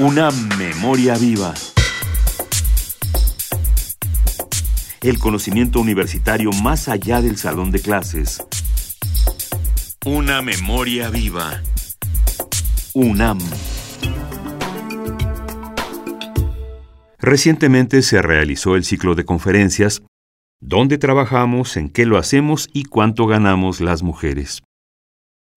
Una memoria viva. El conocimiento universitario más allá del salón de clases. Una memoria viva. UNAM. Recientemente se realizó el ciclo de conferencias ¿Dónde trabajamos, en qué lo hacemos y cuánto ganamos las mujeres?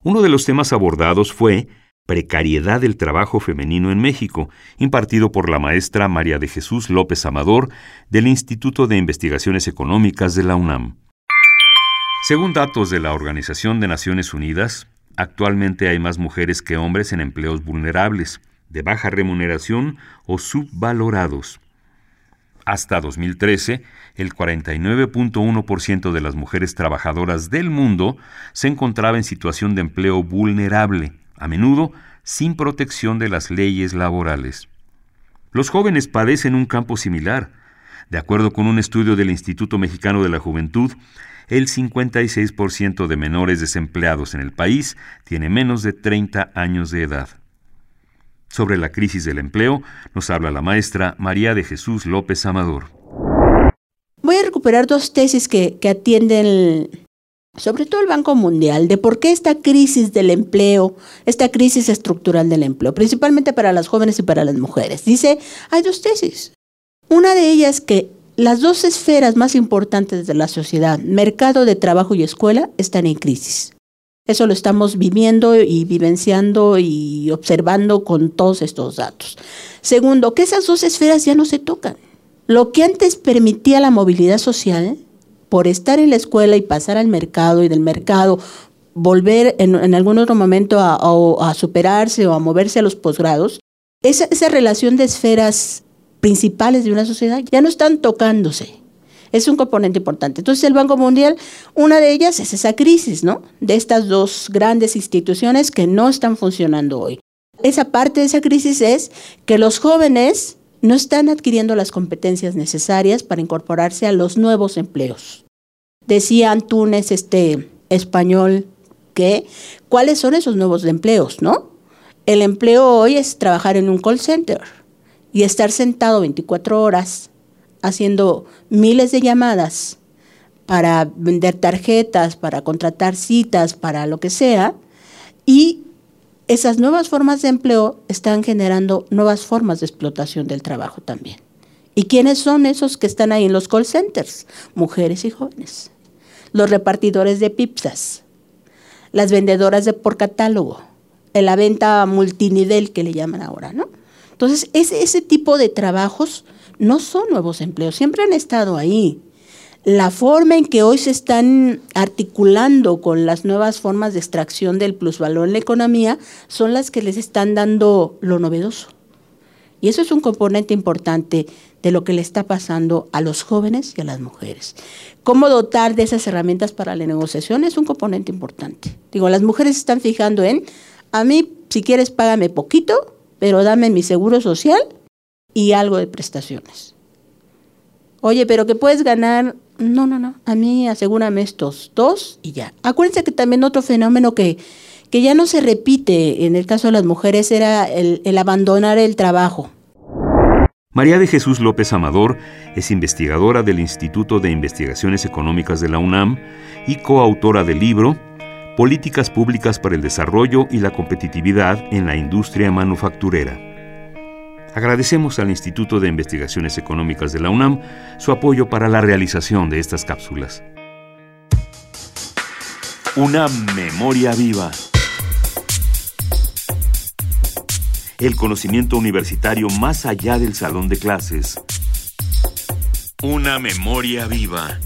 Uno de los temas abordados fue Precariedad del trabajo femenino en México, impartido por la maestra María de Jesús López Amador del Instituto de Investigaciones Económicas de la UNAM. Según datos de la Organización de Naciones Unidas, actualmente hay más mujeres que hombres en empleos vulnerables, de baja remuneración o subvalorados. Hasta 2013, el 49.1% de las mujeres trabajadoras del mundo se encontraba en situación de empleo vulnerable, a menudo sin protección de las leyes laborales. Los jóvenes padecen un campo similar. De acuerdo con un estudio del Instituto Mexicano de la Juventud, el 56% de menores desempleados en el país tiene menos de 30 años de edad. Sobre la crisis del empleo nos habla la maestra María de Jesús López Amador. Voy a recuperar dos tesis que, que atienden sobre todo el Banco Mundial, de por qué esta crisis del empleo, esta crisis estructural del empleo, principalmente para las jóvenes y para las mujeres. Dice, hay dos tesis. Una de ellas que las dos esferas más importantes de la sociedad, mercado de trabajo y escuela, están en crisis. Eso lo estamos viviendo y vivenciando y observando con todos estos datos. Segundo, que esas dos esferas ya no se tocan. Lo que antes permitía la movilidad social, por estar en la escuela y pasar al mercado y del mercado volver en, algún otro momento a, superarse o a moverse a los posgrados, esa, esa relación de esferas principales de una sociedad ya no están tocándose. Es un componente importante. Entonces el Banco Mundial, una de ellas es esa crisis, ¿no? De estas dos grandes instituciones que no están funcionando hoy. Esa parte de esa crisis es que los jóvenes no están adquiriendo las competencias necesarias para incorporarse a los nuevos empleos. Decía Antunes, este español, que cuáles son esos nuevos empleos, ¿no? El empleo hoy es trabajar en un call center y estar sentado 24 horas haciendo miles de llamadas para vender tarjetas, para contratar citas, para lo que sea, y esas nuevas formas de empleo están generando nuevas formas de explotación del trabajo también. ¿Y quiénes son esos que están ahí en los call centers? Mujeres y jóvenes los repartidores de pizzas, las vendedoras de por catálogo, la venta multinivel que le llaman ahora, ¿no? Entonces, ese, ese tipo de trabajos no son nuevos empleos, siempre han estado ahí. La forma en que hoy se están articulando con las nuevas formas de extracción del plusvalor en la economía son las que les están dando lo novedoso. Y eso es un componente importante de lo que le está pasando a los jóvenes y a las mujeres. Cómo dotar de esas herramientas para la negociación es un componente importante. Digo, las mujeres están fijando en, a mí, si quieres, págame poquito, pero dame mi seguro social y algo de prestaciones. Oye, pero que puedes ganar, no, no, no, a mí asegúrame estos dos y ya. Acuérdense que también otro fenómeno que, que ya no se repite en el caso de las mujeres era el, abandonar el trabajo. María de Jesús López Amador es investigadora del Instituto de Investigaciones Económicas de la UNAM y coautora del libro Políticas Públicas para el Desarrollo y la Competitividad en la Industria Manufacturera. Agradecemos al Instituto de Investigaciones Económicas de la UNAM su apoyo para la realización de estas cápsulas. Una memoria viva. El conocimiento universitario más allá del salón de clases. Una memoria viva.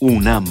UNAM.